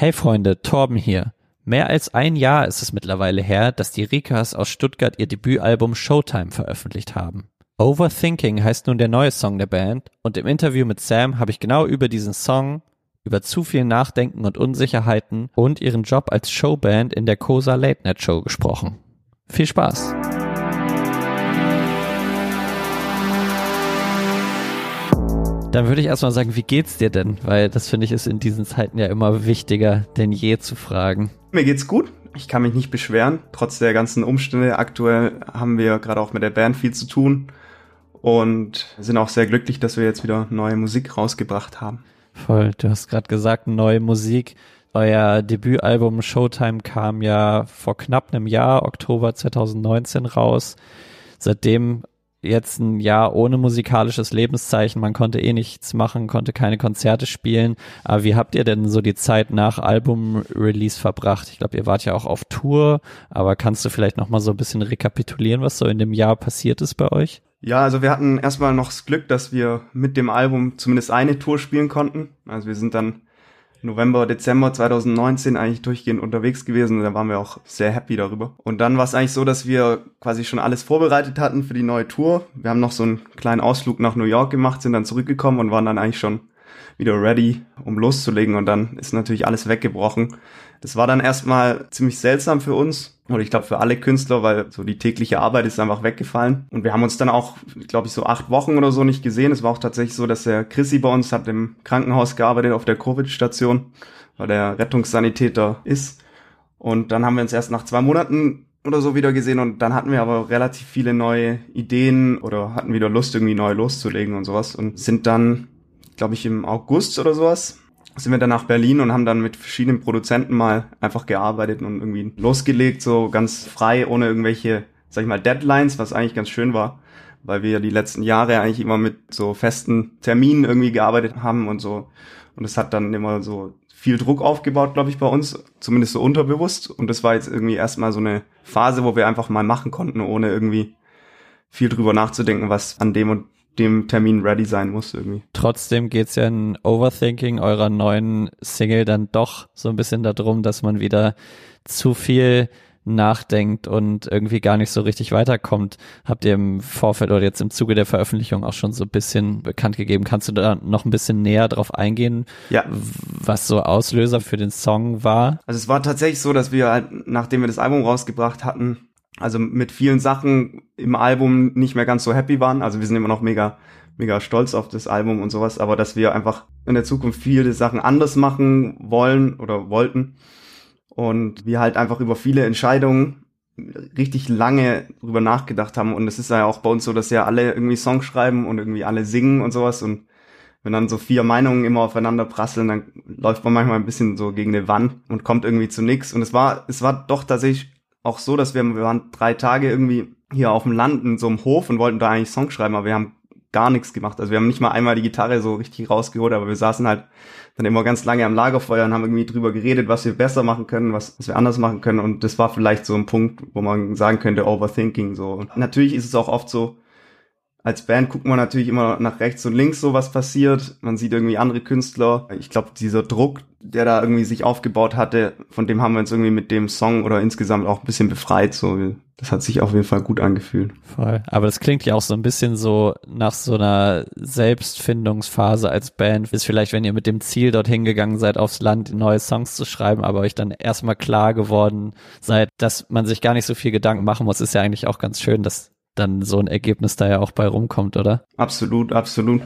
Hey Freunde, Torben hier. Mehr als ein Jahr ist es mittlerweile her, dass die Rikas aus Stuttgart ihr Debütalbum Showtime veröffentlicht haben. Overthinking heißt nun der neue Song der Band und im Interview mit Sam habe ich genau über diesen Song, über zu viel Nachdenken und Unsicherheiten und ihren Job als Showband in der Cosa Late Night Show gesprochen. Viel Spaß! Dann würde ich erstmal sagen, wie geht's dir denn? Weil das finde ich ist in diesen Zeiten ja immer wichtiger denn je zu fragen. Mir geht's gut. Ich kann mich nicht beschweren. Trotz der ganzen Umstände aktuell haben wir gerade auch mit der Band viel zu tun und sind auch sehr glücklich, dass wir jetzt wieder neue Musik rausgebracht haben. Voll, du hast gerade gesagt, neue Musik. Euer Debütalbum Showtime kam ja vor knapp einem Jahr, Oktober 2019 raus. Seitdem jetzt ein Jahr ohne musikalisches Lebenszeichen. Man konnte eh nichts machen, konnte keine Konzerte spielen. Aber wie habt ihr denn so die Zeit nach Album-Release verbracht? Ich glaube, ihr wart ja auch auf Tour, aber kannst du vielleicht noch mal so ein bisschen rekapitulieren, was so in dem Jahr passiert ist bei euch? Ja, also wir hatten erstmal noch das Glück, dass wir mit dem Album zumindest eine Tour spielen konnten. Also wir sind dann November, Dezember 2019 eigentlich durchgehend unterwegs gewesen. Da waren wir auch sehr happy darüber. Und dann war es eigentlich so, dass wir quasi schon alles vorbereitet hatten für die neue Tour. Wir haben noch so einen kleinen Ausflug nach New York gemacht, sind dann zurückgekommen und waren dann eigentlich schon wieder ready, um loszulegen. Und dann ist natürlich alles weggebrochen. Das war dann erstmal ziemlich seltsam für uns oder ich glaube für alle Künstler, weil so die tägliche Arbeit ist einfach weggefallen. Und wir haben uns dann auch, glaube ich, so acht Wochen oder so nicht gesehen. Es war auch tatsächlich so, dass der Chrissy bei uns hat im Krankenhaus gearbeitet auf der Covid-Station, weil der Rettungssanitäter ist. Und dann haben wir uns erst nach zwei Monaten oder so wieder gesehen und dann hatten wir aber relativ viele neue Ideen oder hatten wieder Lust, irgendwie neu loszulegen und sowas und sind dann, glaube ich, im August oder sowas sind wir dann nach Berlin und haben dann mit verschiedenen Produzenten mal einfach gearbeitet und irgendwie losgelegt, so ganz frei, ohne irgendwelche, sag ich mal, Deadlines, was eigentlich ganz schön war, weil wir die letzten Jahre eigentlich immer mit so festen Terminen irgendwie gearbeitet haben und so. Und es hat dann immer so viel Druck aufgebaut, glaube ich, bei uns, zumindest so unterbewusst. Und das war jetzt irgendwie erstmal so eine Phase, wo wir einfach mal machen konnten, ohne irgendwie viel drüber nachzudenken, was an dem und dem Termin ready sein muss irgendwie. Trotzdem geht's ja in Overthinking eurer neuen Single dann doch so ein bisschen darum, dass man wieder zu viel nachdenkt und irgendwie gar nicht so richtig weiterkommt. Habt ihr im Vorfeld oder jetzt im Zuge der Veröffentlichung auch schon so ein bisschen bekannt gegeben? Kannst du da noch ein bisschen näher drauf eingehen, ja. was so Auslöser für den Song war? Also es war tatsächlich so, dass wir halt, nachdem wir das Album rausgebracht hatten, also mit vielen Sachen im Album nicht mehr ganz so happy waren. Also wir sind immer noch mega, mega stolz auf das Album und sowas, aber dass wir einfach in der Zukunft viele Sachen anders machen wollen oder wollten. Und wir halt einfach über viele Entscheidungen richtig lange drüber nachgedacht haben. Und es ist ja auch bei uns so, dass ja alle irgendwie Songs schreiben und irgendwie alle singen und sowas. Und wenn dann so vier Meinungen immer aufeinander prasseln, dann läuft man manchmal ein bisschen so gegen eine Wand und kommt irgendwie zu nichts. Und es war, es war doch tatsächlich auch so, dass wir, wir waren drei Tage irgendwie hier auf dem Land in so einem Hof und wollten da eigentlich Songs schreiben, aber wir haben gar nichts gemacht. Also wir haben nicht mal einmal die Gitarre so richtig rausgeholt, aber wir saßen halt dann immer ganz lange am Lagerfeuer und haben irgendwie drüber geredet, was wir besser machen können, was, was wir anders machen können. Und das war vielleicht so ein Punkt, wo man sagen könnte, Overthinking so. Natürlich ist es auch oft so, als Band guckt man natürlich immer nach rechts und links so, was passiert. Man sieht irgendwie andere Künstler. Ich glaube, dieser Druck, der da irgendwie sich aufgebaut hatte, von dem haben wir uns irgendwie mit dem Song oder insgesamt auch ein bisschen befreit. So, das hat sich auf jeden Fall gut angefühlt. Voll. Aber das klingt ja auch so ein bisschen so nach so einer Selbstfindungsphase als Band. Ist vielleicht, wenn ihr mit dem Ziel dorthin gegangen seid, aufs Land neue Songs zu schreiben, aber euch dann erstmal klar geworden seid, dass man sich gar nicht so viel Gedanken machen muss, ist ja eigentlich auch ganz schön, dass dann so ein Ergebnis da ja auch bei rumkommt, oder? Absolut, absolut.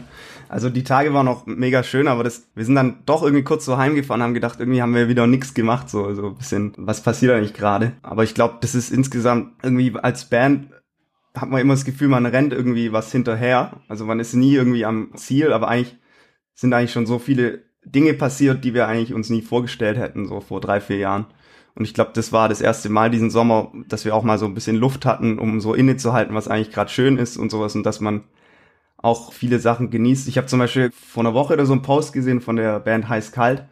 Also die Tage waren auch mega schön, aber das, wir sind dann doch irgendwie kurz so heimgefahren, haben gedacht, irgendwie haben wir wieder nichts gemacht, so, so ein bisschen, was passiert eigentlich gerade? Aber ich glaube, das ist insgesamt irgendwie als Band hat man immer das Gefühl, man rennt irgendwie was hinterher. Also man ist nie irgendwie am Ziel, aber eigentlich sind eigentlich schon so viele Dinge passiert, die wir eigentlich uns nie vorgestellt hätten, so vor drei, vier Jahren. Und ich glaube, das war das erste Mal diesen Sommer, dass wir auch mal so ein bisschen Luft hatten, um so innezuhalten, was eigentlich gerade schön ist und sowas und dass man auch viele Sachen genießt. Ich habe zum Beispiel vor einer Woche oder so einen Post gesehen von der Band Heiß Kalt,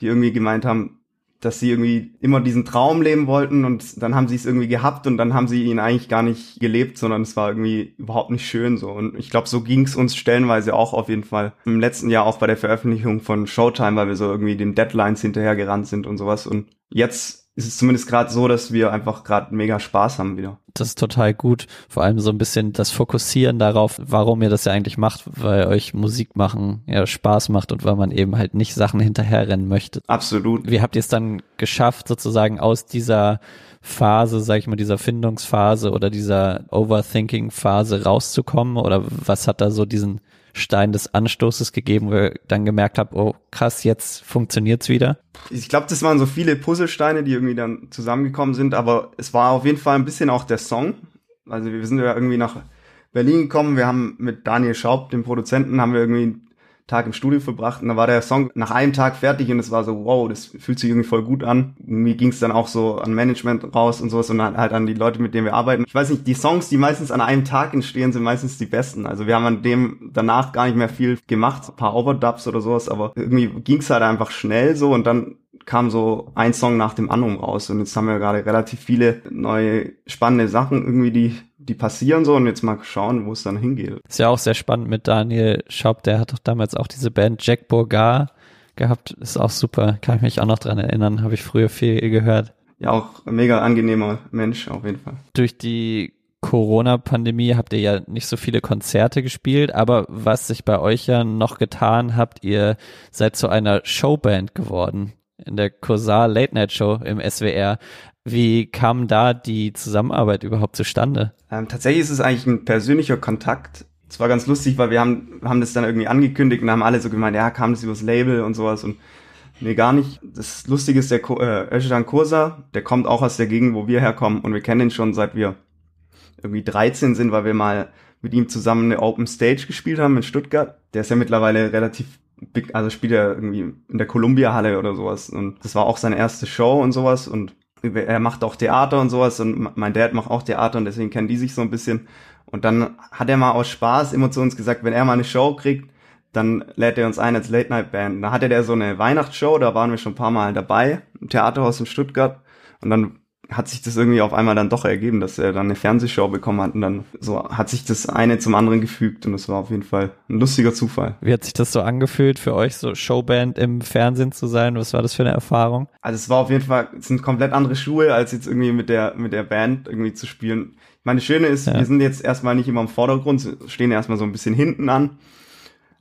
die irgendwie gemeint haben, dass sie irgendwie immer diesen Traum leben wollten und dann haben sie es irgendwie gehabt und dann haben sie ihn eigentlich gar nicht gelebt, sondern es war irgendwie überhaupt nicht schön so. Und ich glaube, so ging es uns stellenweise auch auf jeden Fall. Im letzten Jahr auch bei der Veröffentlichung von Showtime, weil wir so irgendwie den Deadlines hinterhergerannt sind und sowas. Und jetzt ist es zumindest gerade so, dass wir einfach gerade mega Spaß haben wieder. Das ist total gut. Vor allem so ein bisschen das Fokussieren darauf, warum ihr das ja eigentlich macht, weil euch Musik machen ja Spaß macht und weil man eben halt nicht Sachen hinterherrennen möchte. Absolut. Wie habt ihr es dann geschafft, sozusagen aus dieser Phase, sag ich mal, dieser Findungsphase oder dieser Overthinking-Phase rauszukommen? Oder was hat da so diesen Stein des Anstoßes gegeben, wo ihr dann gemerkt habt, oh krass, jetzt funktioniert's wieder? Ich glaube, das waren so viele Puzzlesteine, die irgendwie dann zusammengekommen sind, aber es war auf jeden Fall ein bisschen auch der Song. Also wir sind ja irgendwie nach Berlin gekommen, wir haben mit Daniel Schaub, dem Produzenten, haben wir irgendwie Tag im Studio verbracht und da war der Song nach einem Tag fertig und es war so, wow, das fühlt sich irgendwie voll gut an. Mir ging es dann auch so an Management raus und sowas und halt an die Leute, mit denen wir arbeiten. Ich weiß nicht, die Songs, die meistens an einem Tag entstehen, sind meistens die besten. Also wir haben an dem danach gar nicht mehr viel gemacht, ein paar Overdubs oder sowas, aber irgendwie ging es halt einfach schnell so und dann kam so ein Song nach dem anderen raus und jetzt haben wir gerade relativ viele neue spannende Sachen irgendwie, die die passieren so und jetzt mal schauen, wo es dann hingeht. Ist ja auch sehr spannend mit Daniel Schaub, der hat doch damals auch diese Band Jack Bourgar gehabt, ist auch super, kann ich mich auch noch dran erinnern, habe ich früher viel gehört. Ja, auch ein mega angenehmer Mensch auf jeden Fall. Durch die Corona-Pandemie habt ihr ja nicht so viele Konzerte gespielt, aber was sich bei euch ja noch getan habt, ihr seid zu einer Showband geworden in der Cursar Late Night Show im SWR. Wie kam da die Zusammenarbeit überhaupt zustande? Ähm, tatsächlich ist es eigentlich ein persönlicher Kontakt. Es war ganz lustig, weil wir haben, haben das dann irgendwie angekündigt und haben alle so gemeint, ja, kam das übers Label und sowas und nee, gar nicht. Das Lustige ist, der äh, Özcan Kursa, der kommt auch aus der Gegend, wo wir herkommen und wir kennen ihn schon seit wir irgendwie 13 sind, weil wir mal mit ihm zusammen eine Open Stage gespielt haben in Stuttgart. Der ist ja mittlerweile relativ big, also spielt er irgendwie in der Columbia Halle oder sowas und das war auch seine erste Show und sowas und er macht auch Theater und sowas und mein Dad macht auch Theater und deswegen kennen die sich so ein bisschen und dann hat er mal aus Spaß immer zu uns gesagt, wenn er mal eine Show kriegt, dann lädt er uns ein als Late Night Band. Da hatte der so eine Weihnachtsshow, da waren wir schon ein paar Mal dabei im Theaterhaus in Stuttgart und dann hat sich das irgendwie auf einmal dann doch ergeben, dass er dann eine Fernsehshow bekommen hat und dann so hat sich das eine zum anderen gefügt und das war auf jeden Fall ein lustiger Zufall. Wie hat sich das so angefühlt für euch, so Showband im Fernsehen zu sein? Was war das für eine Erfahrung? Also es war auf jeden Fall, es sind komplett andere Schuhe, als jetzt irgendwie mit der, mit der Band irgendwie zu spielen. Meine Schöne ist, ja. wir sind jetzt erstmal nicht immer im Vordergrund, stehen erstmal so ein bisschen hinten an.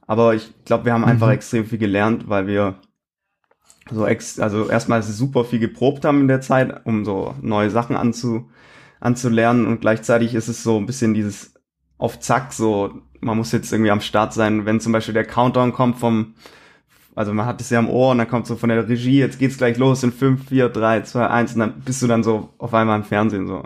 Aber ich glaube, wir haben einfach mhm. extrem viel gelernt, weil wir so ex, also erstmal super viel geprobt haben in der Zeit, um so neue Sachen anzu, anzulernen und gleichzeitig ist es so ein bisschen dieses auf Zack, so man muss jetzt irgendwie am Start sein, wenn zum Beispiel der Countdown kommt vom, also man hat es ja am Ohr und dann kommt so von der Regie, jetzt geht's gleich los in 5, 4, 3, 2, 1 und dann bist du dann so auf einmal im Fernsehen so.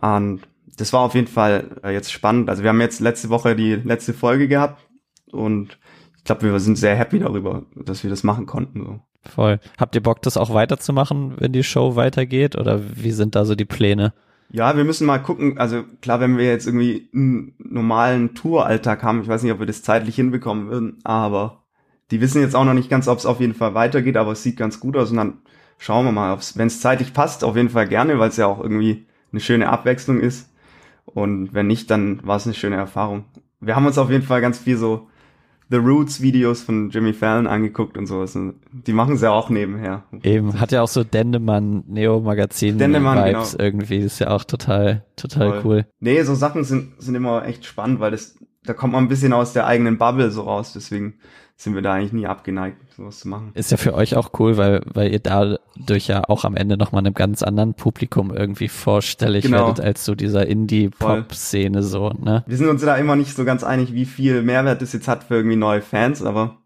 Und das war auf jeden Fall äh, jetzt spannend. Also wir haben jetzt letzte Woche die letzte Folge gehabt und ich glaube, wir sind sehr happy darüber, dass wir das machen konnten. So. Voll. Habt ihr Bock, das auch weiterzumachen, wenn die Show weitergeht? Oder wie sind da so die Pläne? Ja, wir müssen mal gucken. Also klar, wenn wir jetzt irgendwie einen normalen Touralltag haben, ich weiß nicht, ob wir das zeitlich hinbekommen würden, aber die wissen jetzt auch noch nicht ganz, ob es auf jeden Fall weitergeht, aber es sieht ganz gut aus und dann schauen wir mal, wenn es zeitlich passt, auf jeden Fall gerne, weil es ja auch irgendwie eine schöne Abwechslung ist. Und wenn nicht, dann war es eine schöne Erfahrung. Wir haben uns auf jeden Fall ganz viel so The Roots Videos von Jimmy Fallon angeguckt und sowas. Die machen sie ja auch nebenher. Eben, hat ja auch so Dendemann Neo Magazin Dendemann, Vibes genau. irgendwie. Das ist ja auch total, total Voll. cool. Nee, so Sachen sind, sind immer echt spannend, weil das, da kommt man ein bisschen aus der eigenen Bubble so raus. Deswegen sind wir da eigentlich nie abgeneigt, sowas zu machen. Ist ja für euch auch cool, weil, weil ihr dadurch ja auch am Ende nochmal einem ganz anderen Publikum irgendwie vorstellig genau. werdet als so dieser Indie-Pop-Szene so, ne? Wir sind uns da immer nicht so ganz einig, wie viel Mehrwert das jetzt hat für irgendwie neue Fans, aber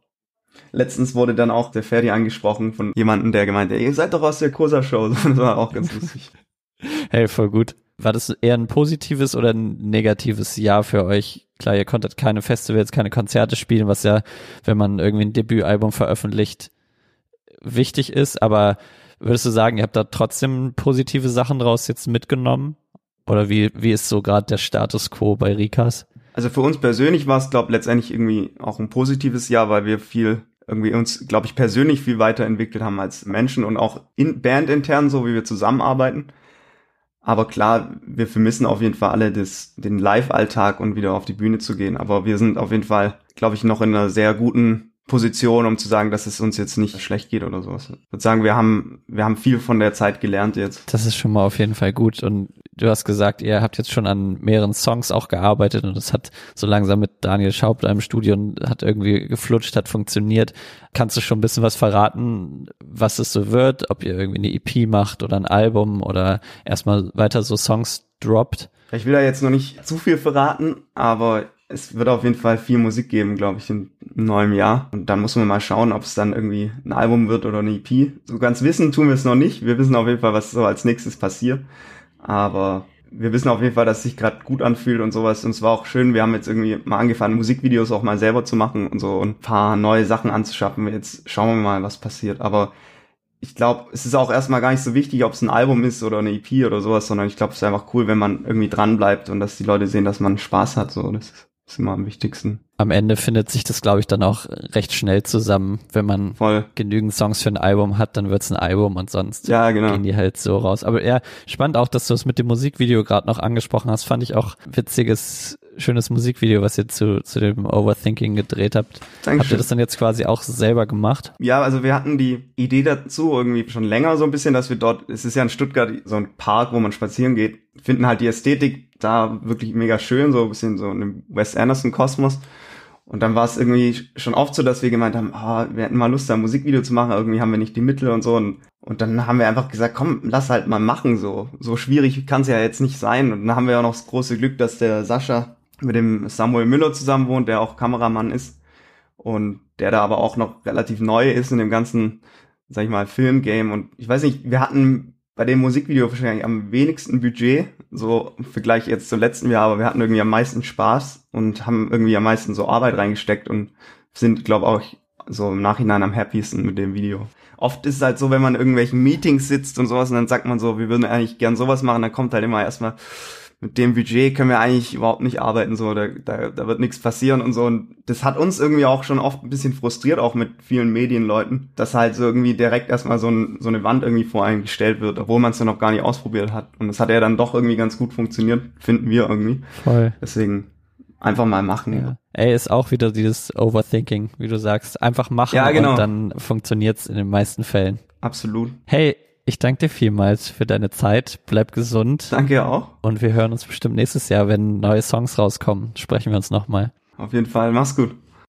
letztens wurde dann auch der Ferdi angesprochen von jemandem, der gemeint, ey, ihr seid doch aus der Kursa-Show. Das war auch ganz lustig. hey, voll gut. War das eher ein positives oder ein negatives Jahr für euch? Klar, ihr konntet keine Festivals, keine Konzerte spielen, was ja, wenn man irgendwie ein Debütalbum veröffentlicht, wichtig ist. Aber würdest du sagen, ihr habt da trotzdem positive Sachen draus jetzt mitgenommen? Oder wie, wie ist so gerade der Status quo bei Rikas? Also für uns persönlich war es, glaube ich, letztendlich irgendwie auch ein positives Jahr, weil wir viel irgendwie uns, glaube ich, persönlich viel weiterentwickelt haben als Menschen und auch in Band intern, so wie wir zusammenarbeiten. Aber klar, wir vermissen auf jeden Fall alle das, den Live-Alltag und wieder auf die Bühne zu gehen. Aber wir sind auf jeden Fall, glaube ich, noch in einer sehr guten Position, um zu sagen, dass es uns jetzt nicht schlecht geht oder sowas. Ich würde sagen, wir haben, wir haben viel von der Zeit gelernt jetzt. Das ist schon mal auf jeden Fall gut. Und du hast gesagt, ihr habt jetzt schon an mehreren Songs auch gearbeitet und es hat so langsam mit Daniel Schaub da im Studio und hat irgendwie geflutscht, hat funktioniert. Kannst du schon ein bisschen was verraten, was es so wird? Ob ihr irgendwie eine EP macht oder ein Album oder erstmal weiter so Songs droppt? Ich will da jetzt noch nicht zu viel verraten, aber es wird auf jeden Fall viel Musik geben, glaube ich, in neuem Jahr. Und dann muss man mal schauen, ob es dann irgendwie ein Album wird oder eine EP. So ganz wissen tun wir es noch nicht. Wir wissen auf jeden Fall, was so als nächstes passiert. Aber wir wissen auf jeden Fall, dass es sich gerade gut anfühlt und sowas. Und es war auch schön, wir haben jetzt irgendwie mal angefangen, Musikvideos auch mal selber zu machen und so und ein paar neue Sachen anzuschaffen. Jetzt schauen wir mal, was passiert. Aber ich glaube, es ist auch erstmal gar nicht so wichtig, ob es ein Album ist oder eine EP oder sowas, sondern ich glaube, es ist einfach cool, wenn man irgendwie dran bleibt und dass die Leute sehen, dass man Spaß hat. So, das ist ist immer am wichtigsten. Am Ende findet sich das, glaube ich, dann auch recht schnell zusammen. Wenn man Voll. genügend Songs für ein Album hat, dann wird's ein Album und sonst ja, genau. gehen die halt so raus. Aber ja, spannend auch, dass du es mit dem Musikvideo gerade noch angesprochen hast, fand ich auch witziges schönes Musikvideo, was ihr zu, zu dem Overthinking gedreht habt. Dankeschön. Habt ihr das dann jetzt quasi auch selber gemacht? Ja, also wir hatten die Idee dazu irgendwie schon länger so ein bisschen, dass wir dort, es ist ja in Stuttgart so ein Park, wo man spazieren geht, finden halt die Ästhetik da wirklich mega schön, so ein bisschen so in dem Wes Anderson Kosmos. Und dann war es irgendwie schon oft so, dass wir gemeint haben, oh, wir hätten mal Lust, da ein Musikvideo zu machen, irgendwie haben wir nicht die Mittel und so. Und, und dann haben wir einfach gesagt, komm, lass halt mal machen, so. So schwierig kann es ja jetzt nicht sein. Und dann haben wir auch noch das große Glück, dass der Sascha mit dem Samuel Müller zusammen wohnt, der auch Kameramann ist und der da aber auch noch relativ neu ist in dem ganzen, sag ich mal, Filmgame. Und ich weiß nicht, wir hatten bei dem Musikvideo wahrscheinlich am wenigsten Budget, so im Vergleich jetzt zum letzten Jahr, aber wir hatten irgendwie am meisten Spaß und haben irgendwie am meisten so Arbeit reingesteckt und sind, glaube auch so im Nachhinein am happiesten mit dem Video. Oft ist es halt so, wenn man in irgendwelchen Meetings sitzt und sowas und dann sagt man so, wir würden eigentlich gern sowas machen, dann kommt halt immer erstmal, mit dem Budget können wir eigentlich überhaupt nicht arbeiten, so, da, da, da wird nichts passieren und so. Und das hat uns irgendwie auch schon oft ein bisschen frustriert, auch mit vielen Medienleuten, dass halt so irgendwie direkt erstmal so, ein, so eine Wand irgendwie vor einem gestellt wird, obwohl man es ja noch gar nicht ausprobiert hat. Und das hat ja dann doch irgendwie ganz gut funktioniert, finden wir irgendwie. Voll. Deswegen einfach mal machen. Ja. Ey, ist auch wieder dieses Overthinking, wie du sagst. Einfach machen ja, genau. und dann funktioniert's in den meisten Fällen. Absolut. Hey, ich danke dir vielmals für deine Zeit. Bleib gesund. Danke auch. Und wir hören uns bestimmt nächstes Jahr, wenn neue Songs rauskommen. Sprechen wir uns nochmal. Auf jeden Fall. Mach's gut.